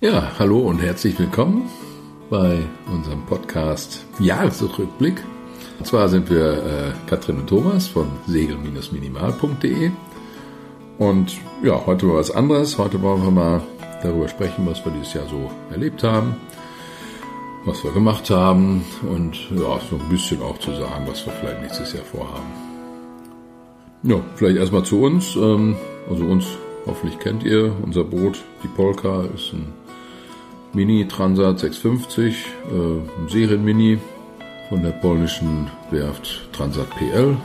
Ja, hallo und herzlich willkommen bei unserem Podcast Jahresrückblick. Und zwar sind wir äh, Katrin und Thomas von segel-minimal.de und ja, heute mal was anderes. Heute wollen wir mal darüber sprechen, was wir dieses Jahr so erlebt haben, was wir gemacht haben und ja, so ein bisschen auch zu sagen, was wir vielleicht nächstes Jahr vorhaben. Ja, vielleicht erstmal zu uns. Ähm, also uns hoffentlich kennt ihr. Unser Boot, die Polka, ist ein Mini Transat 650, äh, Serienmini von der polnischen Werft Transat PL.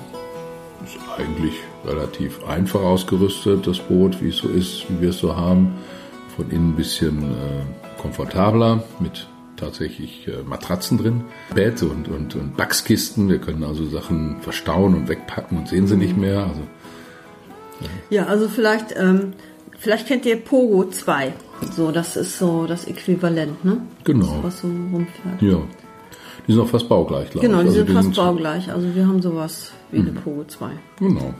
Ist eigentlich relativ einfach ausgerüstet, das Boot, wie es so ist, wie wir es so haben. Von innen ein bisschen äh, komfortabler mit tatsächlich äh, Matratzen drin, Bett und, und, und Backskisten. Wir können also Sachen verstauen und wegpacken und sehen sie nicht mehr. Also, Ja, also vielleicht, ähm, vielleicht kennt ihr Pogo 2. So, das ist so das Äquivalent, ne? Genau. Das, was so rumfährt. ja. Die sind auch fast baugleich, glaube Genau, ich. die Also sind fast baugleich. Also wir haben sowas wie eine Pogo 2. Genau.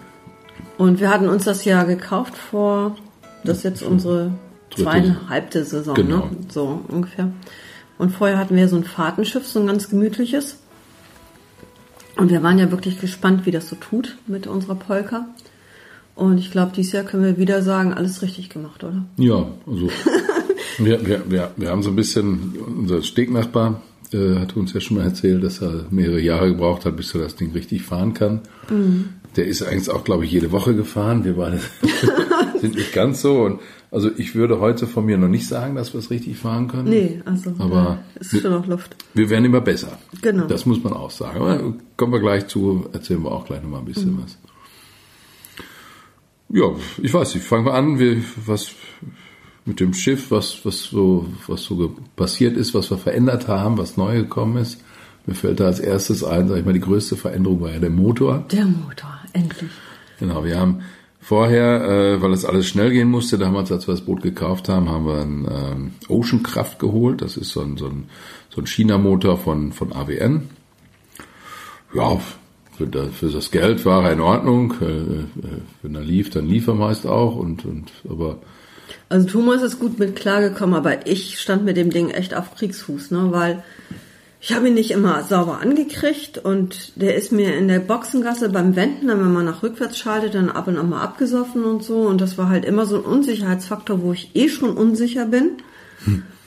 Und wir hatten uns das ja gekauft vor, das ist jetzt unsere Dritte- zweieinhalbte Saison, Genau. ne? So ungefähr. Und vorher hatten wir so ein Fahrtenschiff, so ein ganz gemütliches. Und wir waren ja wirklich gespannt, wie das so tut mit unserer Polka. Und ich glaube, dieses Jahr können wir wieder sagen, alles richtig gemacht, oder? Ja, also wir, wir, wir, wir haben so ein bisschen, unser Stegnachbar äh, hat uns ja schon mal erzählt, dass er mehrere Jahre gebraucht hat, bis er das Ding richtig fahren kann. Der ist eigentlich auch, glaube ich, jede Woche gefahren. Wir beide sind nicht ganz so. Und also ich würde heute von mir noch nicht sagen, dass wir es richtig fahren können. Nee, also Aber ja, ist schon noch Luft. Wir werden immer besser. Genau. Das muss man auch sagen. Aber kommen wir gleich zu, erzählen wir auch gleich nochmal ein bisschen was. Ja, ich weiß nicht, fangen wir an, wie, was mit dem Schiff, was, was so, was so passiert ist, was wir verändert haben, was neu gekommen ist. Mir fällt da als erstes ein, sag ich mal, die größte Veränderung war ja der Motor. Der Motor, endlich. Genau, wir haben vorher, äh, weil es alles schnell gehen musste, damals, als wir das Boot gekauft haben, haben wir einen ähm, Ocean Kraft geholt. Das ist so ein, so ein, so ein China-Motor von, von AWN. Ja, für das, für das Geld war er in Ordnung. Äh, äh, wenn er lief, dann lief er meist auch. Und, und aber Also Thomas ist gut mit klargekommen, aber ich stand mit dem Ding echt auf Kriegsfuß, ne? Weil ich habe ihn nicht immer sauber angekriegt und der ist mir in der Boxengasse beim Wenden, dann wenn man nach rückwärts schaltet, dann ab und an mal abgesoffen und so. Und das war halt immer so ein Unsicherheitsfaktor, wo ich eh schon unsicher bin.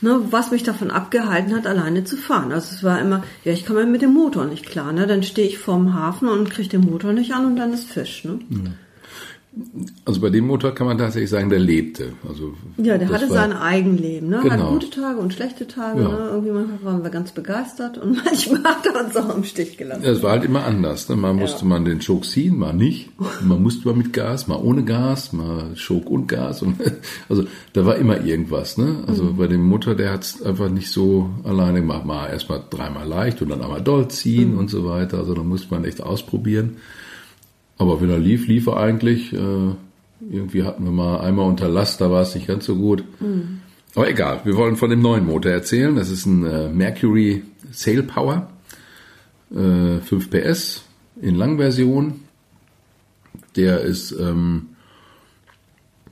Ne, was mich davon abgehalten hat, alleine zu fahren. Also es war immer, ja, ich komme mit dem Motor nicht klar. Ne? Dann stehe ich vorm Hafen und kriege den Motor nicht an und dann ist Fisch. Ne? Also bei dem Motor kann man tatsächlich sagen, der lebte. Also Ja, der hatte war- sein Eigenleben, ne? Genau. Hat gute Tage und schlechte Tage, Ja. ne? Irgendwie manchmal waren wir ganz begeistert und manchmal hat er uns auch im Stich gelassen. Ja, es war halt immer anders. Ne? Mal musste man den Choke ziehen, mal nicht. Man musste mal mit Gas, mal ohne Gas, mal Choke und Gas. Und, also da war immer irgendwas. Ne? Also Mhm. bei dem Motor, der hat es einfach nicht so alleine gemacht. Mal erstmal dreimal leicht und dann einmal doll ziehen Mhm. und so weiter. Also da musste man echt ausprobieren. Aber wenn er lief, lief er eigentlich. Äh, irgendwie hatten wir mal einmal unter Last, da war es nicht ganz so gut. Mhm. Aber egal, wir wollen von dem neuen Motor erzählen. Das ist ein äh, Mercury Sail Power äh, 5 PS in Langversion. Der ist, ähm,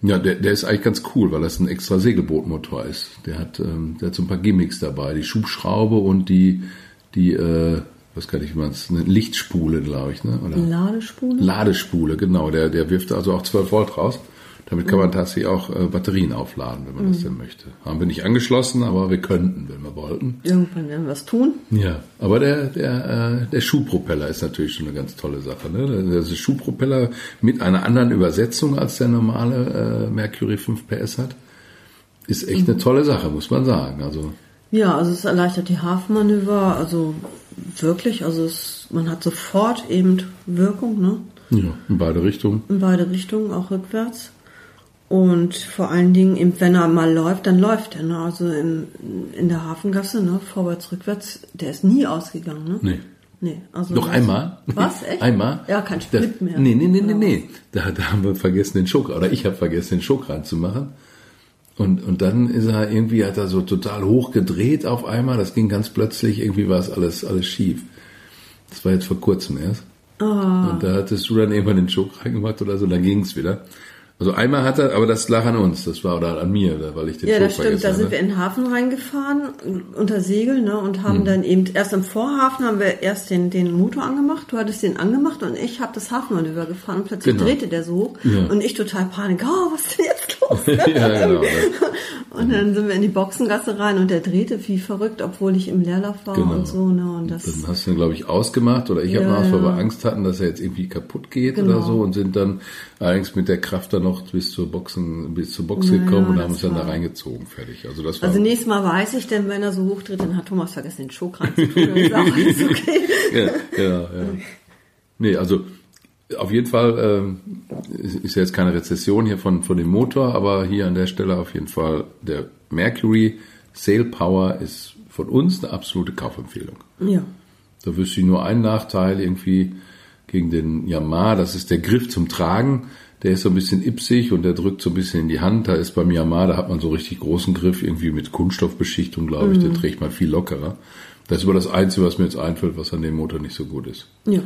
ja, der, der ist eigentlich ganz cool, weil das ein extra Segelbootmotor ist. Der hat, ähm, der hat so ein paar Gimmicks dabei, die Schubschraube und die, die, äh, was kann ich, es, eine Lichtspule, glaube ich, ne? Oder? Ladespule? Ladespule, genau. Der, der wirft also auch 12 Volt raus. Damit kann man tatsächlich auch äh, Batterien aufladen, wenn man das denn möchte. Haben wir nicht angeschlossen, aber wir könnten, wenn wir wollten. Irgendwann werden wir es tun. Ja, aber der, der, äh, der Schuhpropeller ist natürlich schon eine ganz tolle Sache. Ne? Der ist Schuhpropeller mit einer anderen Übersetzung als der normale äh, Mercury 5 PS hat. Ist echt eine tolle Sache, muss man sagen. Also Ja, also es erleichtert die Hafenmanöver, also wirklich, also es, man hat sofort eben Wirkung, ne? ja, in beide Richtungen. In beide Richtungen, auch rückwärts. Und vor allen Dingen, eben, wenn er mal läuft, dann läuft er. Ne? Also in, in der Hafengasse, ne? vorwärts, rückwärts, der ist nie ausgegangen. Ne? Nee. Nee, also Noch einmal? Was? Echt? Einmal? Ja, kein Split da, mehr. Nee, nee, nee, nee, nee. Da, da haben wir vergessen, den Schok, oder ich habe vergessen, den Schok reinzumachen. Und, und dann ist er irgendwie, hat er so total hoch gedreht auf einmal. Das ging ganz plötzlich, irgendwie war es alles, alles schief. Das war jetzt vor kurzem erst. Ah. Und da hattest du dann irgendwann den Schok reingemacht oder so, dann ging es wieder. Also einmal hat er, aber das lag an uns, das war oder an mir, weil ich den Ja, das stimmt. Da sind wir in den Hafen reingefahren unter Segel ne, und haben Hm. dann eben erst im Vorhafen haben wir erst den, den Motor angemacht. Du hattest den angemacht und ich habe das Hafenmanöver gefahren und plötzlich Genau. drehte der so hoch Ja. und ich total Panik. Oh, was ist denn jetzt los? ja, genau. Und dann sind wir in die Boxengasse rein und der drehte wie verrückt, obwohl ich im Leerlauf war Genau. und so. Ne, und das, Dann hast du ihn, glaube ich, ausgemacht oder ich habe Ja, mal aus, weil wir. Angst hatten, dass er jetzt irgendwie kaputt geht Genau. oder so und sind dann allerdings mit der Kraft dann noch bis zur Boxen, bis zur Box Ja, gekommen und haben uns dann da reingezogen, fertig. Also das war also nächstes Mal weiß ich, denn wenn er so hochdreht, dann hat Thomas vergessen, den ist auch alles okay. ja, ja, ja. Nee, also auf jeden Fall ähm, ist jetzt keine Rezession hier von, von dem Motor, aber hier an der Stelle auf jeden Fall der Mercury Sail Power ist von uns eine absolute Kaufempfehlung. Ja. Da wüsste ich nur einen Nachteil irgendwie gegen den Yamaha, das ist der Griff zum Tragen. Der ist so ein bisschen ipsig und der drückt so ein bisschen in die Hand. Da ist beim Yamaha, da hat man so richtig großen Griff, irgendwie mit Kunststoffbeschichtung, glaube ich, den trägt man viel lockerer. Das ist aber das Einzige, was mir jetzt einfällt, was an dem Motor nicht so gut ist. Ja.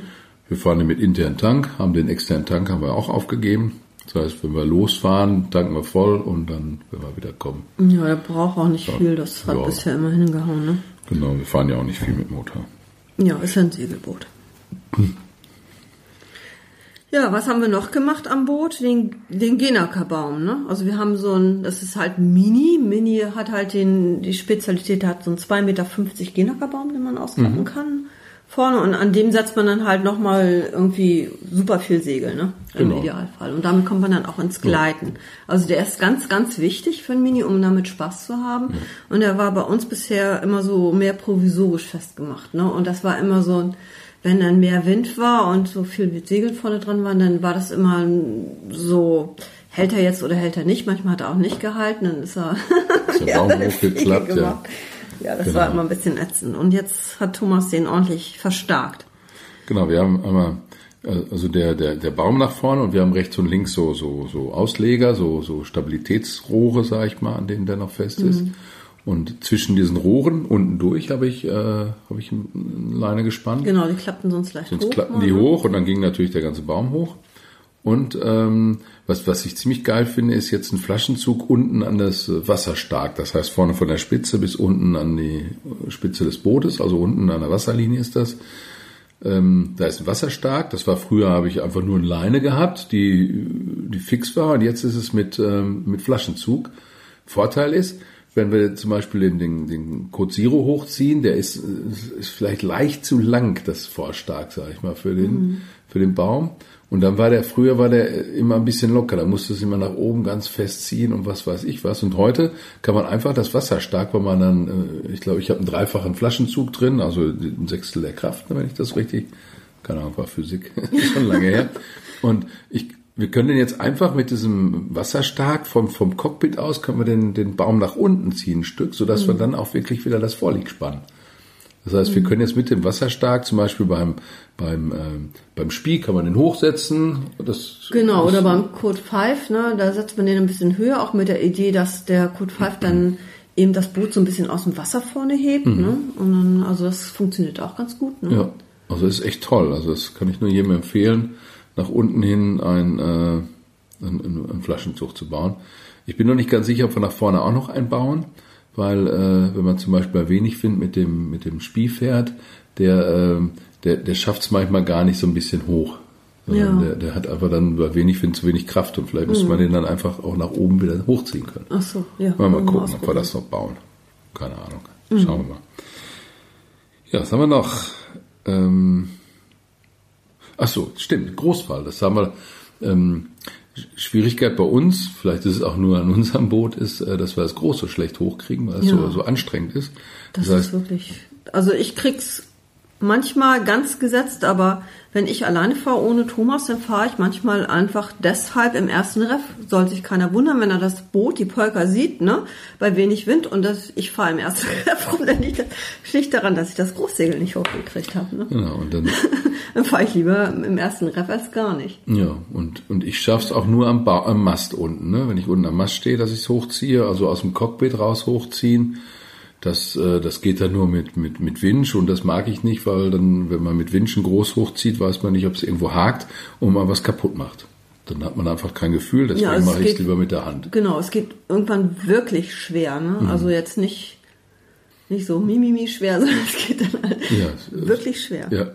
Wir fahren mit internen Tank, haben den externen Tank haben wir auch aufgegeben. Das heißt, wenn wir losfahren, tanken wir voll und dann, wenn wir wieder kommen. Ja, er braucht auch nicht viel. Das hat Ja. bisher immer hingehauen. Ne? Genau, wir fahren ja auch nicht viel mit Motor. Ja, ist ja ein Segelboot. Ja, was haben wir noch gemacht am Boot? Den, den Genaka-Baum, ne? Also wir haben so ein, das ist halt Mini. Mini hat halt den, die Spezialität, der hat so einen 2,50 Meter Genaka-Baum, den man ausklappen kann. Vorne und an dem setzt man dann halt nochmal irgendwie super viel Segel, ne? Im Genau. Idealfall. Und damit kommt man dann auch ins Gleiten. Also der ist ganz, ganz wichtig für ein Mini, um damit Spaß zu haben. Und der war bei uns bisher immer so mehr provisorisch festgemacht, ne? Und das war immer so ein, wenn dann mehr Wind war und so viel mit Segel vorne dran waren, dann war das immer so, hält er jetzt oder hält er nicht? Manchmal hat er auch nicht gehalten, dann ist er, Ist der ja, Baum hochgeklappt, ja. Ja, das Genau. war immer ein bisschen ätzend. Und jetzt hat Thomas den ordentlich verstärkt. Genau, wir haben einmal äh, also der, der, der Baum nach vorne und wir haben rechts und links so, so, so Ausleger, so, so Stabilitätsrohre, sag ich mal, an denen der noch fest ist. Und zwischen diesen Rohren unten durch habe ich, äh, habe ich eine Leine gespannt. Genau, die klappten sonst leicht Sonst hoch. klappen mal, die ne? hoch und dann ging natürlich der ganze Baum hoch. Und ähm, was, was ich ziemlich geil finde, ist jetzt ein Flaschenzug unten an das äh, Wasser stark. Das heißt vorne von der Spitze bis unten an die äh, Spitze des Bootes, also unten an der Wasserlinie ist das. Ähm, da ist ein Wasserstark. Das war früher, habe ich einfach nur eine Leine gehabt, die, die fix war. Und jetzt ist es mit, ähm, mit Flaschenzug. Vorteil ist, wenn wir zum Beispiel den, den, den Code Zero hochziehen, der ist, ist vielleicht leicht zu lang, das Vorstark, sage ich mal, für den, für den Baum. Und dann war der, früher war der immer ein bisschen locker, da musste es immer nach oben ganz fest ziehen und was weiß ich was. Und heute kann man einfach das Wasser stark, weil man dann, äh, ich glaube, ich habe einen dreifachen Flaschenzug drin, also ein Sechstel der Kraft, wenn ich das richtig, keine Ahnung, war Physik, schon lange her. Und ich, wir können den jetzt einfach mit diesem Wasserstark vom, vom Cockpit aus, können wir den, den Baum nach unten ziehen, ein Stück, sodass wir dann auch wirklich wieder das Vorlieg spannen. Das heißt, wir können jetzt mit dem Wasserstark, zum Beispiel beim, beim, ähm, beim Spiel, kann man den hochsetzen. Das, Genau, oder beim Code 5, ne, da setzt man den ein bisschen höher, auch mit der Idee, dass der Code 5 dann eben das Boot so ein bisschen aus dem Wasser vorne hebt. Ne? Und dann, also das funktioniert auch ganz gut. Ne? Ja, also ist echt toll. Also das kann ich nur jedem empfehlen, nach unten hin ein, äh, ein, ein Flaschenzug zu bauen. Ich bin noch nicht ganz sicher, ob wir nach vorne auch noch einbauen, weil äh, wenn man zum Beispiel bei wenig Wind mit dem mit dem Spielpferd, der äh, der, der schafft es manchmal gar nicht so ein bisschen hoch. Ja. Der, der hat einfach dann bei wenig Wind zu wenig Kraft und vielleicht müsste man den dann einfach auch nach oben wieder hochziehen können. Ach so, ja. Mal, mal gucken, ob wir das noch bauen. Keine Ahnung. Schauen wir mal. Ja, was haben wir noch? Ähm, ach so, stimmt, Großfall. Das haben wir. Ähm, Schwierigkeit bei uns, vielleicht ist es auch nur an unserem Boot, ist, äh, dass wir das Groß so schlecht hochkriegen, weil es Ja. so, so anstrengend ist. Das, ist wirklich. Also ich krieg's manchmal ganz gesetzt, aber wenn ich alleine fahre ohne Thomas, dann fahre ich manchmal einfach deshalb im ersten Ref. Soll sich keiner wundern, wenn er das Boot, die Polka sieht, ne, bei wenig Wind und das, ich fahre im ersten Ref rum, dann liegt das schlicht daran, dass ich das Großsegel nicht hochgekriegt habe. Ne? genau, und dann, Dann fahre ich lieber im ersten Ref als gar nicht. ja, und, und ich schaff's auch nur am, ba am Mast unten, ne? Wenn ich unten am Mast stehe, dass ich's hochziehe, also aus dem Cockpit raus hochziehen. Das, äh, das geht dann nur mit, mit, mit Winch und das mag ich nicht, weil dann, wenn man mit Winchen groß hochzieht, weiß man nicht, ob es irgendwo hakt und man was kaputt macht. Dann hat man einfach kein Gefühl, deswegen Ja, also mache ich es lieber mit der Hand. Genau, es geht irgendwann wirklich schwer. Ne? Mhm. Also jetzt nicht, nicht so mimimi schwer, sondern es geht dann halt Ja, wirklich schwer. Ja.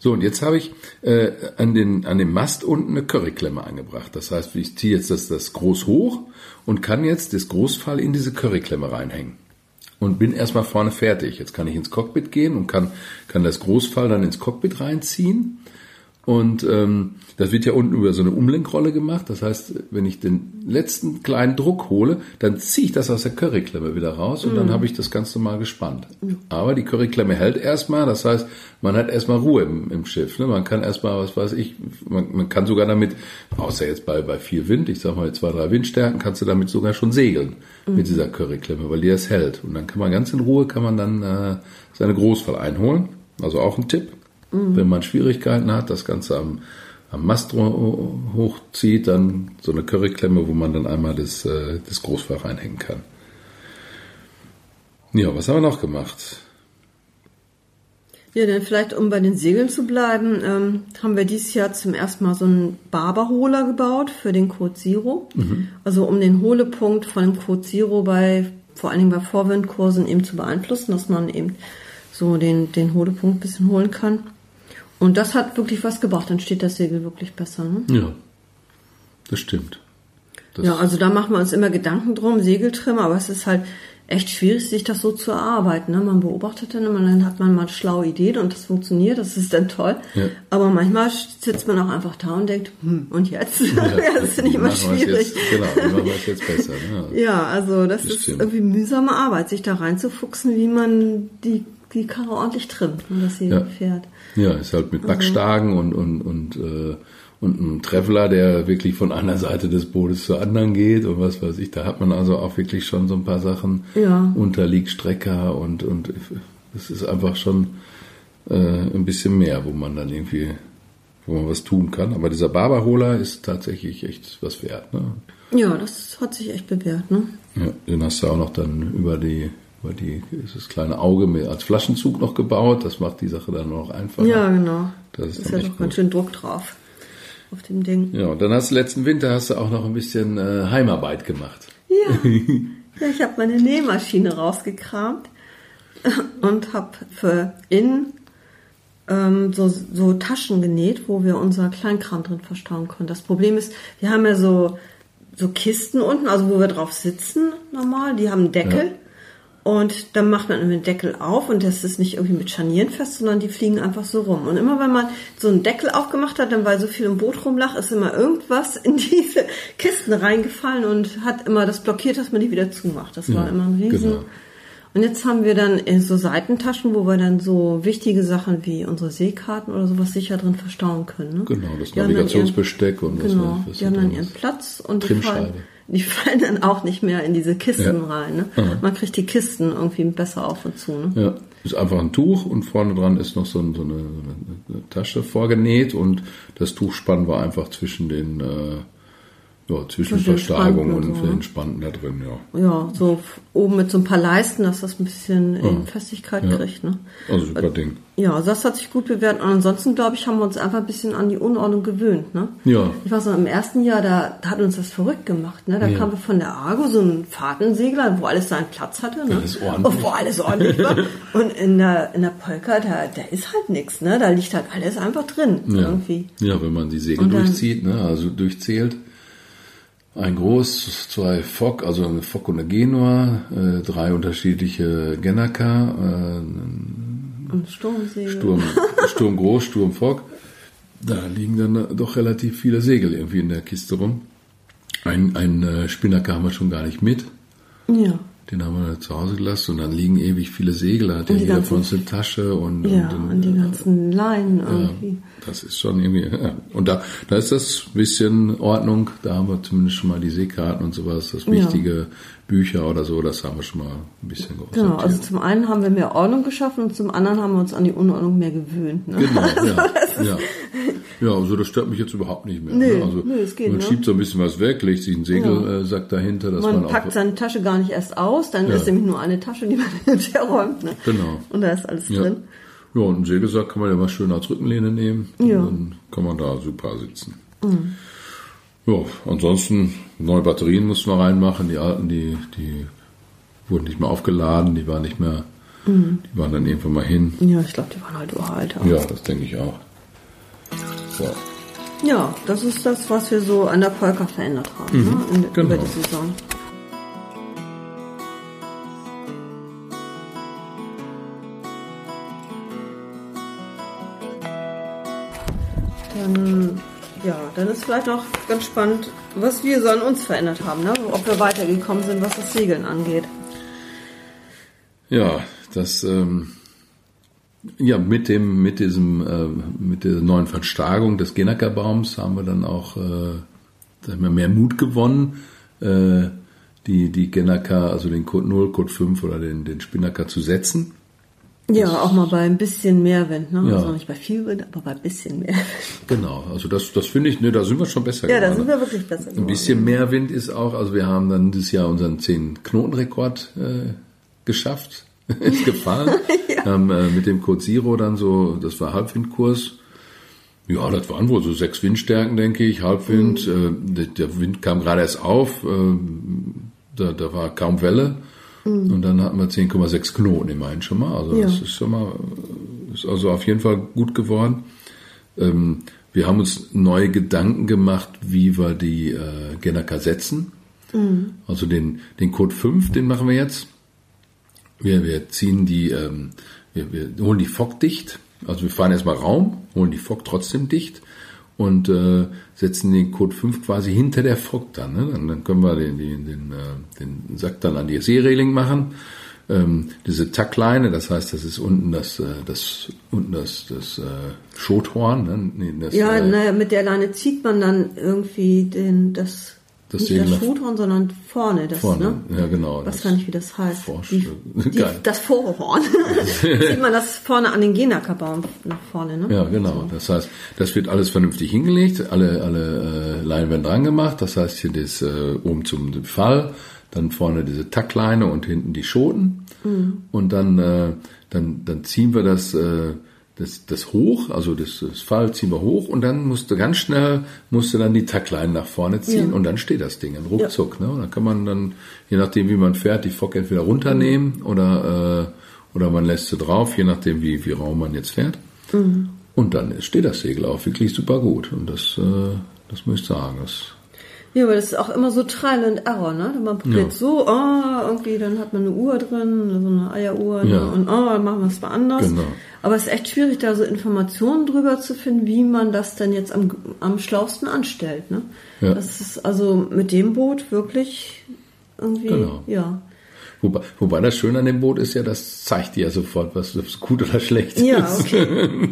So, und jetzt habe ich äh, an, den, an dem Mast unten eine Curryklemme angebracht. Das heißt, ich ziehe jetzt das, das Groß hoch und kann jetzt das Großfall in diese Curryklemme reinhängen. Und bin erstmal vorne fertig. Jetzt kann ich ins Cockpit gehen und kann, kann das Großfall dann ins Cockpit reinziehen. Und ähm, das wird ja unten über so eine Umlenkrolle gemacht. Das heißt, wenn ich den letzten kleinen Druck hole, dann ziehe ich das aus der Curryklemme wieder raus und dann habe ich das ganz normal gespannt. Aber die Curryklemme hält erstmal. Das heißt, man hat erstmal Ruhe im, im Schiff. Ne? Man kann erstmal, was weiß ich, man, man kann sogar damit, außer jetzt bei, bei viel Wind, ich sag mal zwei, drei Windstärken, kannst du damit sogar schon segeln mit dieser Curryklemme, weil die das hält. Und dann kann man ganz in Ruhe, kann man dann äh, seine Großfall einholen. Also auch ein Tipp. Wenn man Schwierigkeiten hat, das Ganze am, am Mast ho- hochzieht, dann so eine Curryklemme, wo man dann einmal das, äh, das Großfall reinhängen kann. Ja, was haben wir noch gemacht? Ja, dann vielleicht, um bei den Segeln zu bleiben, ähm, haben wir dieses Jahr zum ersten Mal so einen Barberholer gebaut für den Code Zero. Also um den Holepunkt von dem Code Zero bei, vor allen Dingen bei Vorwindkursen eben zu beeinflussen, dass man eben so den, den Holepunkt ein bisschen holen kann. Und das hat wirklich was gebracht, dann steht das Segel wirklich besser. Ne? Ja, das stimmt. Das, Ja, also da machen wir uns immer Gedanken drum, Segeltrimmer, aber es ist halt echt schwierig, sich das so zu erarbeiten. Ne? Man beobachtet dann immer, dann hat man mal schlaue Ideen und das funktioniert, das ist dann toll. Ja. Aber manchmal sitzt man auch einfach da und denkt, hm, und jetzt? Ja, das ich wie immer schwierig. Jetzt, genau, wie machen wir es jetzt besser? Ne? Ja, also das, Das ist stimmt. irgendwie mühsame Arbeit, sich da reinzufuchsen, wie man die, die Karre ordentlich trimmt und das Segel Ja. fährt. Ja, ist halt mit Backstagen und, und, und, äh, und einem Traveler, der wirklich von einer Seite des Bootes zur anderen geht und was weiß ich. Da hat man also auch wirklich schon so ein paar Sachen. Ja. Unterliegstrecker und, und es ist einfach schon äh, ein bisschen mehr, wo man dann irgendwie, wo man was tun kann. Aber dieser Barberholer ist tatsächlich echt was wert. Ne? Ja, das hat sich echt bewährt, ne? Ja, den hast du auch noch dann über die, über die, ist das kleine Auge mit, als Flaschenzug noch gebaut. Das macht die Sache dann noch einfacher. Ja, genau. Das ist ist ja doch ganz schön Druck drauf auf dem Ding. Ja, und dann hast du letzten Winter hast du auch noch ein bisschen äh, Heimarbeit gemacht. Ja, ja ich habe meine Nähmaschine rausgekramt und habe für innen ähm, so, so Taschen genäht, wo wir unser Kleinkram drin verstauen können. Das Problem ist, wir haben ja so, so Kisten unten, also wo wir drauf sitzen normal, die haben einen Deckel. Ja. Und dann macht man den Deckel auf und das ist nicht irgendwie mit Scharnieren fest, sondern die fliegen einfach so rum. Und immer wenn man so einen Deckel aufgemacht hat, dann weil so viel im Boot rumlag, ist immer irgendwas in diese Kisten reingefallen und hat immer das blockiert, dass man die wieder zumacht. Das war Ja, immer ein Riesen. genau. Und jetzt haben wir dann äh, so Seitentaschen, wo wir dann so wichtige Sachen wie unsere Seekarten oder sowas sicher drin verstauen können. Ne? Genau, das Navigationsbesteck und was Genau, was die haben dann ihren ist. Platz und die fallen, die fallen dann auch nicht mehr in diese Kisten Ja. rein. Ne? Man kriegt die Kisten irgendwie besser auf und zu. Ne? Ja, ist einfach ein Tuch und vorne dran ist noch so, ein, so, eine, eine Tasche vorgenäht und das Tuchspann war einfach zwischen den äh, ja, zwischen Versteigung und so, den? Spanten da drin, ja. Ja, so oben mit so ein paar Leisten, dass das ein bisschen in Festigkeit Ja. kriegt. Ne? Also super Ding. Ja, das hat sich gut bewährt. Und ansonsten, glaube ich, haben wir uns einfach ein bisschen an die Unordnung gewöhnt. Ne? Ja. Ich weiß noch, im ersten Jahr, da, da hat uns das verrückt gemacht. Ne? Da Ja. kamen wir von der Argo, so ein Fahrtensegler, wo alles seinen Platz hatte. Ne? Alles ordentlich. Und wo alles ordentlich war. Und in der, in der Polka, da, da ist halt nichts. Ne? Da liegt halt alles einfach drin. Ja. Irgendwie. ja, wenn man die Segel dann- durchzieht, ne, also durchzählt. Ein Groß, zwei Fock, also eine Fock und eine Genua, äh, drei unterschiedliche Genaka, äh, Und Sturmsegel. Sturm, Sturm Groß, Sturm Fock. Da liegen dann doch relativ viele Segel irgendwie in der Kiste rum. Ein, ein äh, Spinnaker haben wir schon gar nicht mit. Ja. Den haben wir zu Hause gelassen und dann liegen ewig viele Segel. Da hat ja Und die jeder von uns eine Tasche und, Ja, und, und die ganzen Leinen irgendwie. das ist schon irgendwie. Ja. Und da, da ist das bisschen Ordnung. Da haben wir zumindest schon mal die Seekarten und sowas, das wichtige Bücher oder so, das haben wir schon mal ein bisschen Genau, gesortiert. also zum einen haben wir mehr Ordnung geschaffen und zum anderen haben wir uns an die Unordnung mehr gewöhnt. Ne? Genau, ja. ja. Ja, also das stört mich jetzt überhaupt nicht mehr. Nee, ne? also nee, es geht, man ne? schiebt so ein bisschen was weg, legt sich einen Segelsack dahinter, dass man, Man packt auch. seine Tasche gar nicht erst aus, dann Ja. ist nämlich nur eine Tasche, die man hinterher räumt. Ne? Genau. Und da ist alles Ja. drin. ja, und einen Segelsack kann man ja mal schön als Rückenlehne nehmen. Ja. Und dann kann man da super sitzen. Ja, ansonsten neue Batterien mussten wir reinmachen. Die alten, die, die wurden nicht mehr aufgeladen, die waren nicht mehr, Mhm. die waren dann irgendwann mal hin. Ja, ich glaube, die waren halt uralt. auch. Ja, das denke ich auch. So. Ja, das ist das, was wir so an der Polka verändert haben ne? in, genau. über die Saison. Dann ist vielleicht noch ganz spannend, was wir so an uns verändert haben, ne? ob wir weitergekommen sind, was das Segeln angeht. Ja, das ähm, ja mit dem mit diesem äh, mit der neuen Verstärkung des Genacker-Baums haben wir dann auch äh, wir, mehr Mut gewonnen, äh, die die Genacker, also den Code 0, Code 5 oder den den Spinnaker zu setzen. Ja, auch mal bei ein bisschen mehr Wind, ne? Ja. Also nicht bei viel Wind, aber bei ein bisschen mehr. Genau, also das das finde ich, ne, da sind wir schon besser Ja, da geworden. sind wir wirklich besser Ein geworden. bisschen mehr Wind ist auch, also wir haben dann dieses Jahr unseren 10-Knoten-Rekord äh, geschafft. ist gefahren. haben äh, mit dem Code Zero dann so, das war Halbwindkurs. Ja, das waren wohl so sechs Windstärken, denke ich, Halbwind. Äh, der, der Wind kam gerade erst auf, äh, da, da war kaum Welle. Und dann hatten wir 10,6 Knoten immerhin schon mal. Also Ja. das ist schon mal, ist also auf jeden Fall gut geworden. Ähm, wir haben uns neue Gedanken gemacht, wie wir die äh, Genaka setzen. Also den, den Code 5, den machen wir jetzt. Wir, wir ziehen die, ähm, wir, wir holen die Fock dicht. Also wir fahren erstmal Raum, holen die Fock trotzdem dicht und äh, setzen den Code 5 quasi hinter der Fock dann. Ne? Dann, dann können wir den, den, den, äh, den Sack dann an die Seereling machen. Ähm, diese Tackleine, das heißt, das ist unten das, äh, das unten das, das äh, Schothorn. Ne? Nee, das, Ja, äh, naja, mit der Leine zieht man dann irgendwie den, das, Das nicht das Schuthorn, sondern vorne das, vorne. ne? Ja, genau. Was das- gar nicht, wie das heißt. Die, die, das Vorhorn. Sieht man das vorne an den Genackerbaum nach vorne, ne? Ja, genau. Das heißt, das wird alles vernünftig hingelegt, alle, alle äh, Leinen werden dran gemacht. Das heißt, hier das äh, oben zum Fall, dann vorne diese Tackleine und hinten die Schoten. Und dann, äh, dann, dann ziehen wir das, äh, das, das hoch, also das, das Fall ziehen wir hoch und dann musst du ganz schnell, musst du dann die Tackleine nach vorne ziehen Ja. und dann steht das Ding, ruckzuck. Ne? Und dann kann man dann, je nachdem wie man fährt, die Fock entweder runternehmen oder, äh, oder man lässt sie drauf, je nachdem wie, wie raum man jetzt fährt. Und dann steht das Segel auch wirklich super gut. Und das, äh, das muss ich sagen. Das, Ja, aber das ist auch immer so Trial and Error, ne? Man probiert Ja. so, ah, irgendwie, dann hat man eine Uhr drin, so eine Eieruhr, ne? Ja. und ah, dann machen wir es mal anders. Genau. Aber es ist echt schwierig, da so Informationen drüber zu finden, wie man das denn jetzt am, am schlausten anstellt, ne? Ja. Das ist also mit dem Boot wirklich irgendwie, Genau. ja. Wobei, wobei das Schöne an dem Boot ist ja, das zeigt dir ja sofort, was gut oder schlecht Ja, ist. okay.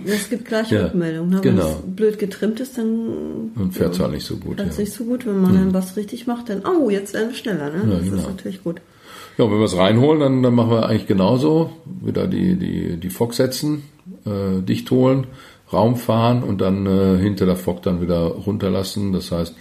Es gibt gleich Ja, Rückmeldung. Ne? Wenn genau. es blöd getrimmt ist, dann Und fährt zwar nicht so gut. fährt Ja. es nicht so gut. Wenn man dann was richtig macht, dann, oh, jetzt werden wir schneller. Ne? Ja, das genau. ist natürlich gut. Ja, und wenn wir es reinholen, dann, dann machen wir eigentlich genauso. Wieder die, die, die Fock setzen, äh, dicht holen, Raum fahren und dann äh, hinter der Fock dann wieder runterlassen. Das heißt,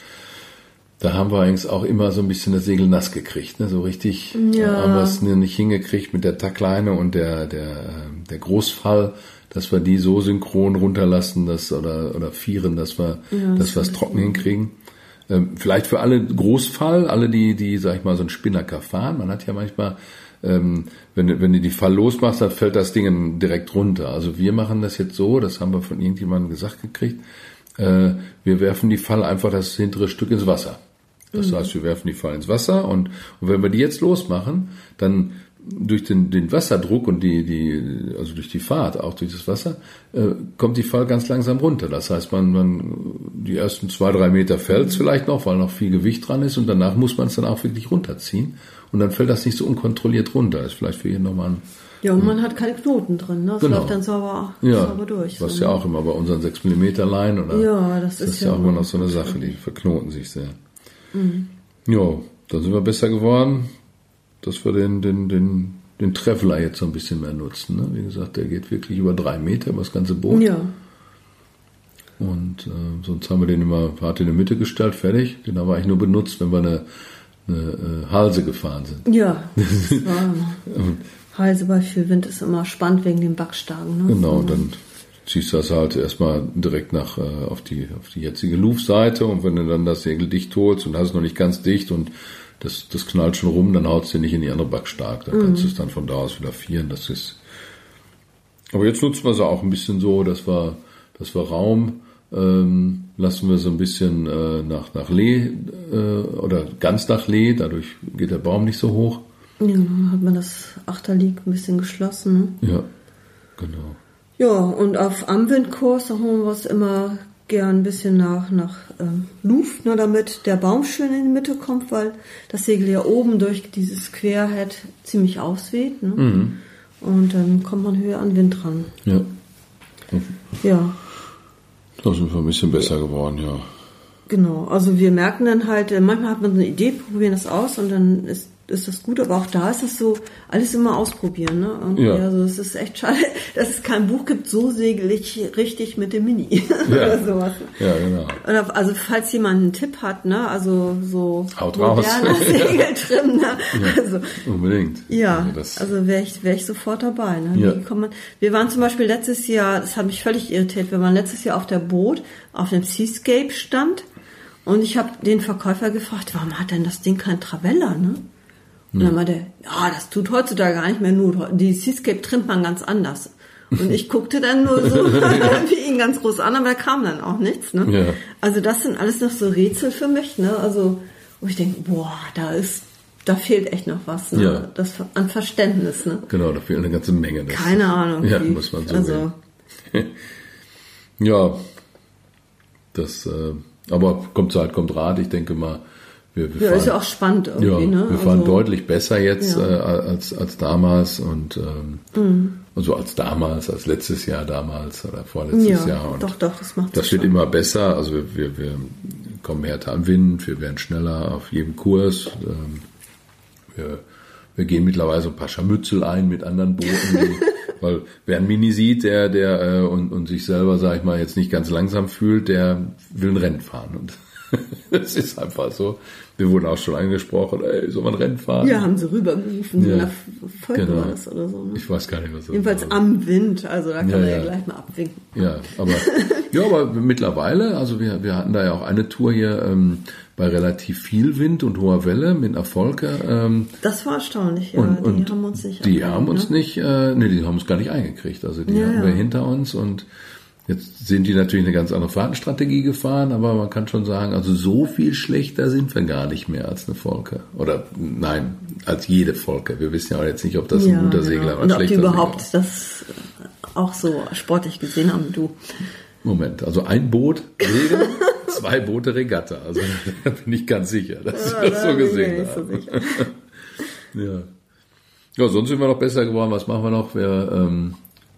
da haben wir eigentlich auch immer so ein bisschen das Segel nass gekriegt. Ne? So richtig Ja. äh, haben wir es nicht hingekriegt mit der Tackleine und der, der, äh, der Großfall, dass wir die so synchron runterlassen dass, oder, oder vieren, dass wir, dass wir es trocken hinkriegen. Ähm, vielleicht für alle Großfall, alle, die, die, sag ich mal, so einen Spinnaker fahren. Man hat ja manchmal, ähm, wenn, du- wenn du die Fall losmachst, dann fällt das Ding direkt runter. Also wir machen das jetzt so, das haben wir von irgendjemandem gesagt gekriegt, äh, wir werfen die Fall einfach das hintere Stück ins Wasser. Das heißt, wir werfen die Fall ins Wasser und, und wenn wir die jetzt losmachen, dann durch den, den Wasserdruck und die, die, also durch die Fahrt, auch durch das Wasser, äh, kommt die Fall ganz langsam runter. Das heißt, man, man, die ersten zwei, drei Meter fällt vielleicht noch, weil noch viel Gewicht dran ist und danach muss man es dann auch wirklich runterziehen und dann fällt das nicht so unkontrolliert runter. Ist vielleicht für jeden nochmal ein, Ja, und man hat keine Knoten drin. Ne? Das Genau. läuft dann sauber, ja, sauber durch. was so, ja ne? auch immer bei unseren 6 mm Leinen oder, Ja, das das ist ist ja ja auch immer noch so eine Sache, die verknoten sich sehr. Ja, dann sind wir besser geworden, dass wir den, den, den, den Traveler jetzt so ein bisschen mehr nutzen. Ne? Wie gesagt, der geht wirklich über drei Meter über das ganze Boot. Ja, Und äh, sonst haben wir den immer hart in die Mitte gestellt, fertig. Den haben wir eigentlich nur benutzt, wenn wir eine, eine äh, Halse gefahren sind. ja. Das war Halse bei viel Wind ist immer spannend wegen den Backstagen. Ne? Genau, So, dann ziehst das halt erstmal direkt nach äh, auf die auf die jetzige Luftseite und wenn du dann das Segel dicht holst und hast es noch nicht ganz dicht und das, das knallt schon rum, dann haut es dir nicht in die andere Backstark. Dann kannst du es dann von da aus wieder vieren. Das ist. Aber jetzt nutzen wir sie auch ein bisschen so, dass wir, dass wir Raum ähm, lassen wir so ein bisschen äh, nach, nach Lee äh, oder ganz nach Lee, dadurch geht der Baum nicht so hoch. Ja, hat man das Achterlieg ein bisschen geschlossen. Ne? Ja, genau. Ja, und auf Amwindkurs, holen wir es immer gern ein bisschen nach, nach ähm, Luft, ne, damit der Baum schön in die Mitte kommt, weil das Segel ja oben durch dieses Querhead ziemlich ausweht. Ne? Mhm. Und dann kommt man höher an Wind ran. Ja. Ja, Da sind wir ein bisschen besser geworden, ja. genau. Also wir merken dann halt, äh, manchmal hat man so eine Idee, probieren das aus und dann ist, ist das gut, aber auch da ist das so, alles immer ausprobieren. Ne? Irgendwie, Ja. Also es ist echt schade, dass es kein Buch gibt, so segel ich richtig mit dem Mini. Ja. Oder sowas. Ja, genau. Oder, also falls jemand einen Tipp hat, ne, also so Haut raus. Segeltrim, ne? Also Unbedingt. ja, Also also wäre ich, wär ich sofort dabei. Ne? Ja. Man, wir waren zum Beispiel letztes Jahr, das hat mich völlig irritiert, wir waren letztes Jahr auf der Boot, auf dem Seascape stand und ich habe den Verkäufer gefragt, warum hat denn das Ding kein Traveller, ne? Und dann meinte er, ja, das tut heutzutage gar nicht mehr Not. Die Seascape trimmt man ganz anders. Und ich guckte dann nur so wie ihn ganz groß an, aber da kam dann auch nichts. Ne? Ja. Also das sind alles noch so Rätsel für mich. Ne? Also wo ich denke, boah, da ist, da fehlt echt noch was. Ne? Ja. Das an Verständnis. Ne? genau, da fehlt eine ganze Menge. Das, Keine Ahnung. Ja, muss man so Also. Ja, das, äh, aber kommt Zeit, kommt Rat. Ich denke mal, wir, wir ja, fahren, ist ja auch spannend ja, irgendwie. ne? wir fahren also, deutlich besser jetzt Ja. Mhm. äh, als, als damals und ähm, also als damals, als letztes Jahr damals oder vorletztes Ja, Jahr. Und doch, doch, das macht Das wird immer besser. Also wir, wir, wir kommen härter am Wind, wir werden schneller auf jedem Kurs. Ähm, wir, wir gehen mittlerweile so ein paar Scharmützel ein mit anderen Booten, die, weil wer ein Mini sieht, der, der äh, und, und sich selber, sag ich mal, jetzt nicht ganz langsam fühlt, der will ein Rennen fahren. Und das ist einfach so. Wir wurden auch schon angesprochen, ey, soll man Rennen fahren? Ja, haben sie rübergerufen, Ja, der Folge genau. war das oder so. Ne? Ich weiß gar nicht, was das Jedenfalls war. am Wind, also da kann Ja, man ja, ja. gleich mal abwinken. Ja, aber ja, aber mittlerweile, also wir, wir hatten da ja auch eine Tour hier ähm, bei relativ viel Wind und hoher Welle mit Erfolge. Ähm, Das war erstaunlich, ja. und, die und haben uns nicht die haben uns ne? nicht, äh, nee, die haben uns gar nicht eingekriegt. Also die hatten wir hinter uns und jetzt sind die natürlich eine ganz andere Fahrtenstrategie gefahren, aber man kann schon sagen, also so viel schlechter sind wir gar nicht mehr als eine Volke. Oder nein, als jede Volke. Wir wissen ja auch jetzt nicht, ob das ein Ja, guter genau. Segler oder ein Und ob die schlechter überhaupt Segler das auch so sportlich gesehen haben, du. Moment, also ein Boot Segel, zwei Boote Regatta. Also da bin ich ganz sicher, dass sie das so ich gesehen nicht so. Ja. ja, sonst sind wir noch besser geworden. Was machen wir noch? Wir, ähm,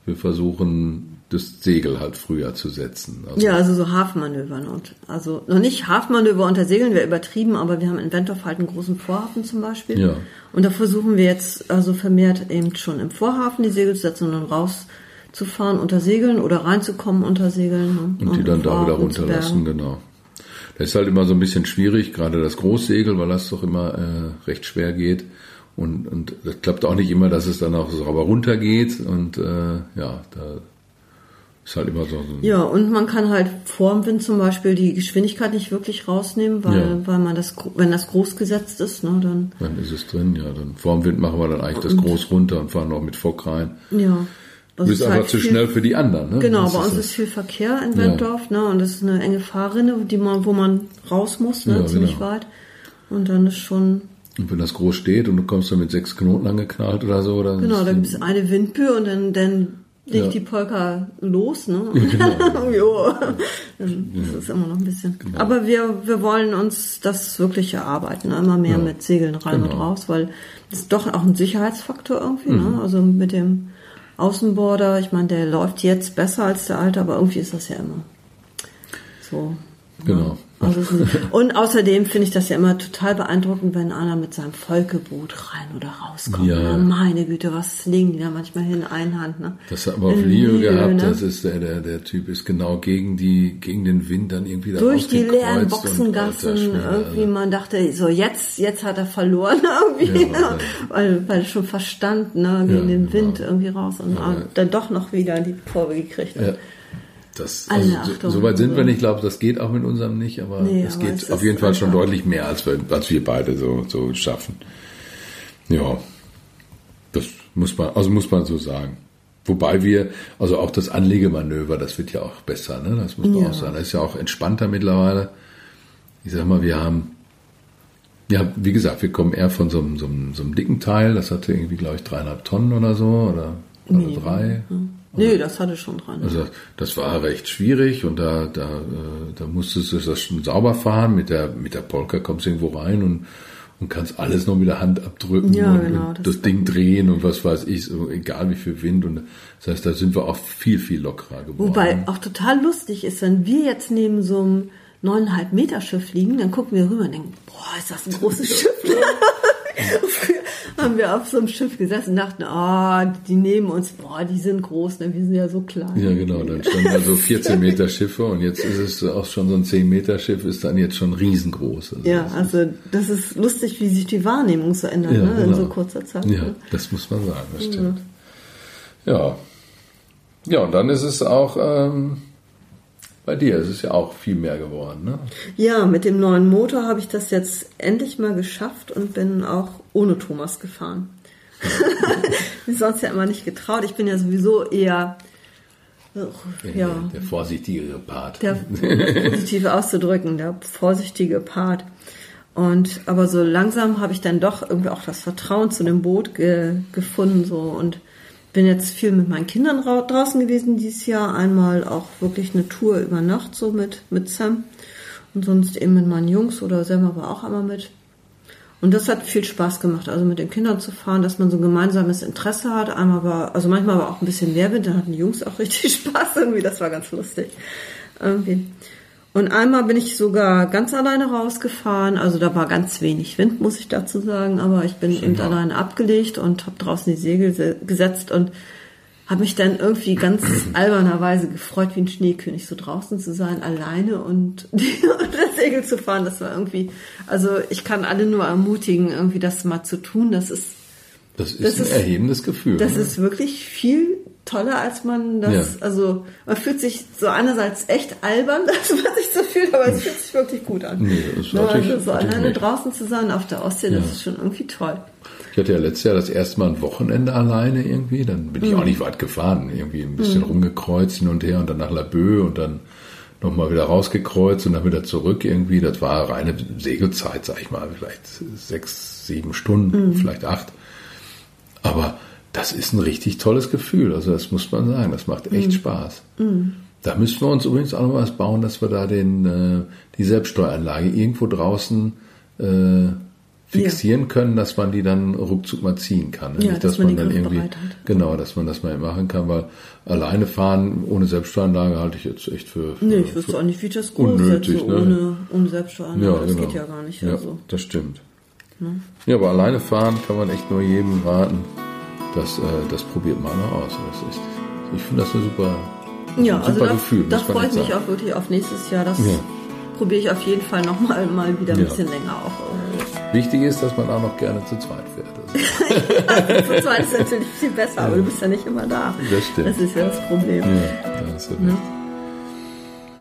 wir versuchen, das Segel halt früher zu setzen. Also, Ja, also so Hafenmanöver. ne? Und also noch nicht Hafenmanöver unter Segeln, wäre übertrieben, aber wir haben in Wentorf halt einen großen Vorhafen zum Beispiel. Ja. Und da versuchen wir jetzt also vermehrt eben schon im Vorhafen die Segel zu setzen und dann rauszufahren unter Segeln oder reinzukommen unter Segeln. Ne? und die dann da wieder runterlassen, genau. Das ist halt immer so ein bisschen schwierig, gerade das Großsegel, weil das doch immer äh, recht schwer geht. Und, und das klappt auch nicht immer, dass es dann auch sauber runtergeht. Und äh, ja, da ist halt immer so, Ja, und man kann halt vorm Wind zum Beispiel die Geschwindigkeit nicht wirklich rausnehmen, weil, Ja. weil man das, wenn das groß gesetzt ist, ne, dann, Dann ist es drin, ja. Dann vorm Wind machen wir dann eigentlich das groß runter und fahren noch mit Fock rein. ja. Du Das bist ist einfach halt zu viel- schnell für die anderen, ne? Genau, Das bei uns das. ist viel Verkehr in Ja. Wenddorf, ne, und das ist eine enge Fahrrinne, die man, wo man raus muss, ne, Ja, ziemlich genau. weit. Und dann ist schon, Und wenn das groß steht und du kommst dann mit sechs Knoten angeknallt oder so, dann genau, ist da gibt es eine Windböe und dann, dann legt Ja. die Polka los, ne? genau. jo. Das ist immer noch ein bisschen. Genau. Aber wir, wir wollen uns das wirklich erarbeiten, ne? immer mehr Ja. mit Segeln rein und Genau. raus, weil das ist doch auch ein Sicherheitsfaktor irgendwie, Mhm. ne? Also mit dem Außenborder, ich meine, der läuft jetzt besser als der alte, aber irgendwie ist das ja immer so. Genau. Also und außerdem finde ich das ja immer total beeindruckend, wenn einer mit seinem Volkeboot rein oder rauskommt. Ja. Ne? Meine Güte, was legen die da manchmal hin, Einhand, ne? Das hat man auf Liö, gehabt, ne? das ist der, der, der Typ ist genau gegen die, gegen den Wind dann irgendwie da Durch die leeren und, Boxengassen irgendwie, also. man dachte, so jetzt, jetzt hat er verloren irgendwie, Ja, ja. weil, weil schon Verstand, ne, gegen Ja, den Wind genau. irgendwie raus und dann doch noch wieder die Kurve gekriegt. Ja. Das, Alle also, Achtung. so, weit sind wir nicht, ich glaube, das geht auch mit unserem nicht, aber Nee, es aber geht es auf jeden Fall schon deutlich mehr, als wir, als wir beide so, so schaffen. Ja, das muss man, also muss man so sagen. Wobei wir, also auch das Anlegemanöver, das wird ja auch besser, ne? Das muss man Ja. auch sagen. Das ist ja auch entspannter mittlerweile. Ich sag mal, wir haben, ja, wie gesagt, wir kommen eher von so einem, so einem, so einem dicken Teil, das hatte irgendwie, glaube ich, dreieinhalb Tonnen oder so, oder, oder Nee. drei. Nee, das hatte schon dran. Also das war recht schwierig und da, da, äh, da musstest du das schon sauber fahren. Mit der, mit der Polka kommst du irgendwo rein und, und kannst alles noch mit der Hand abdrücken Ja, und, genau, das das, Ding drehen und was weiß ich, so, egal wie viel Wind. Und das heißt, da sind wir auch viel, viel lockerer geworden. Wobei auch total lustig ist, wenn wir jetzt neben so einem neuneinhalb Meter Schiff liegen, dann gucken wir rüber und denken, boah, ist das ein großes Schiff. Haben wir auf so einem Schiff gesessen und dachten, ah, die neben uns, boah, die sind groß, ne? wir sind ja so klein. ja, genau, dann standen da so 14 Meter Schiffe und jetzt ist es auch schon so ein 10 Meter Schiff, ist dann jetzt schon riesengroß. Also Ja, das also das ist lustig, wie sich die Wahrnehmung so ändert Ja, ne? in genau. so kurzer Zeit. Ja, ne? das muss man sagen, das stimmt. Ja. Ja, und dann ist es auch ähm, bei dir, es ist ja auch viel mehr geworden, ne? Ja, mit dem neuen Motor habe ich das jetzt endlich mal geschafft und bin auch ohne Thomas gefahren. Mir sonst ja immer nicht getraut. Ich bin ja sowieso eher ja, Der, der vorsichtigere Part. der positiv auszudrücken, der vorsichtige Part. Und aber so langsam habe ich dann doch irgendwie auch das Vertrauen zu dem Boot ge, gefunden so und bin jetzt viel mit meinen Kindern rau- draußen gewesen dieses Jahr. Einmal auch wirklich eine Tour über Nacht so mit mit Sam und sonst eben mit meinen Jungs oder Sam war auch einmal mit. Und das hat viel Spaß gemacht, also mit den Kindern zu fahren, dass man so ein gemeinsames Interesse hat. Einmal war, also manchmal war auch ein bisschen mehr Wind, dann hatten die Jungs auch richtig Spaß irgendwie, das war ganz lustig. Irgendwie. Und einmal bin ich sogar ganz alleine rausgefahren, also da war ganz wenig Wind, muss ich dazu sagen, aber ich bin eben alleine abgelegt und habe draußen die Segel se- gesetzt und habe mich dann irgendwie ganz albernerweise gefreut, wie ein Schneekönig, so draußen zu sein, alleine und, und das Segel zu fahren. Das war irgendwie, also ich kann alle nur ermutigen, irgendwie das mal zu tun. Das ist, Das ist das ein ist- erhebendes Gefühl. das ne? ist wirklich viel toller, als man das, Ja. also man fühlt sich so einerseits echt albern, dass man sich so fühlt, aber es fühlt sich wirklich gut an. Nee, das natürlich- also so alleine nicht. draußen zu sein auf der Ostsee, das Ja. ist schon irgendwie toll. Ich hatte ja letztes Jahr das erste Mal ein Wochenende alleine irgendwie. Dann bin Mhm. ich auch nicht weit gefahren. Irgendwie ein bisschen rumgekreuzt hin und her und dann nach Laboe und dann nochmal wieder rausgekreuzt und dann wieder zurück irgendwie. Das war reine Segelzeit, sag ich mal. Vielleicht sechs, sieben Stunden, Mhm. vielleicht acht. Aber das ist ein richtig tolles Gefühl. Also das muss man sagen. Das macht Mhm. echt Spaß. Da müssen wir uns übrigens auch noch was bauen, dass wir da den, äh, die Selbststeueranlage irgendwo draußen äh, fixieren können, dass man die dann ruckzuck mal ziehen kann. Ja, Nicht, dass man die dann irgendwie, genau, dass man das mal machen kann, weil alleine fahren ohne Selbststeueranlage halte ich jetzt echt für, für Nee, ich wüsste auch nicht, wie das groß unnötig, so ne? ohne, ohne Selbststeueranlage. Ja, das genau. geht ja gar nicht. Ja, Also. das stimmt. Ja, aber alleine fahren kann man echt nur jedem raten. Das, äh, das probiert mal noch aus. Das ist ich finde das eine super, Ja, super also da, Gefühl. da muss man freue ich mich auch wirklich auf nächstes Jahr. Das Ja. probiere ich auf jeden Fall nochmal mal wieder ein Ja. bisschen länger auch. Wichtig ist, dass man auch noch gerne zu zweit fährt. Also, Zu zweit ist natürlich viel besser, aber du bist ja nicht immer da. Das stimmt. Das ist ja das Problem. ja, da hast du recht.